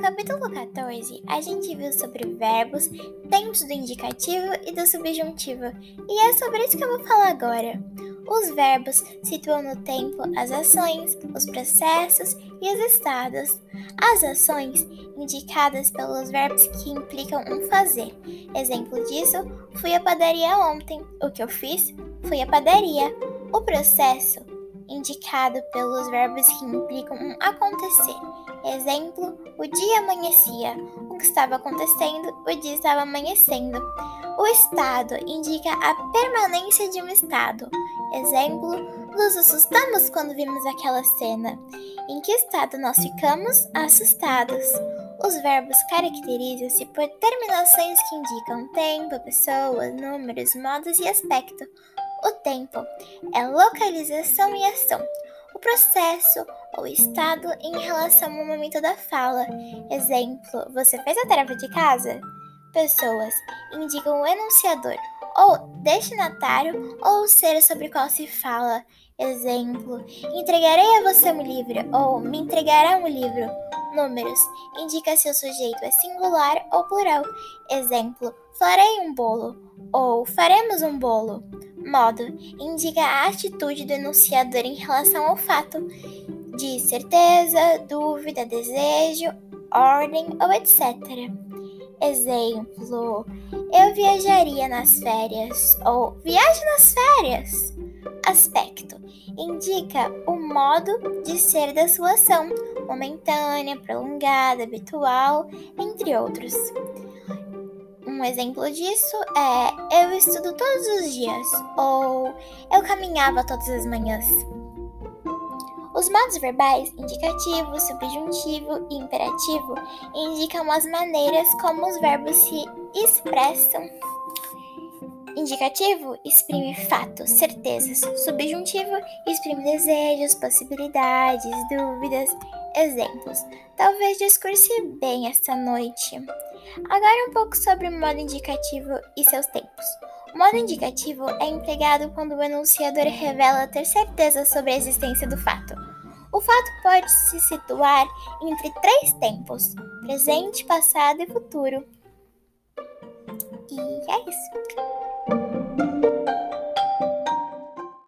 capítulo 14, a gente viu sobre verbos, tempos do indicativo e do subjuntivo, e é sobre isso que eu vou falar agora. Os verbos situam no tempo as ações, os processos e os estados. As ações, indicadas pelos verbos que implicam um fazer. Exemplo disso, fui à padaria ontem. O que eu fiz? Fui à padaria. O processo, indicado pelos verbos que implicam um acontecer. Exemplo, o dia amanhecia. O que estava acontecendo, o dia estava amanhecendo. O estado indica a permanência de um estado. Exemplo, nos assustamos quando vimos aquela cena. Em que estado nós ficamos assustados? Os verbos caracterizam-se por terminações que indicam tempo, pessoas, números, modos e aspecto. O tempo é localização e ação. O processo ou estado em relação ao momento da fala. Exemplo: Você fez a tarefa de casa? Pessoas indicam o enunciador ou destinatário ou o ser sobre qual se fala. Exemplo: Entregarei a você um livro ou me entregará um livro. Números indica se o sujeito é singular ou plural. Exemplo: Farei um bolo ou faremos um bolo. Modo indica a atitude do enunciador em relação ao fato, de certeza, dúvida, desejo, ordem ou etc. Exemplo: Eu viajaria nas férias ou viaje nas férias. Aspecto indica o modo de ser da sua ação, momentânea, prolongada, habitual, entre outros. Um exemplo disso é eu estudo todos os dias ou eu caminhava todas as manhãs. Os modos verbais indicativo, subjuntivo e imperativo indicam as maneiras como os verbos se expressam. Indicativo exprime fatos, certezas. Subjuntivo exprime desejos, possibilidades, dúvidas, exemplos. Talvez discurse bem esta noite. Agora um pouco sobre o modo indicativo e seus tempos. O modo indicativo é empregado quando o enunciador revela ter certeza sobre a existência do fato. O fato pode se situar entre três tempos: presente, passado e futuro. E é isso.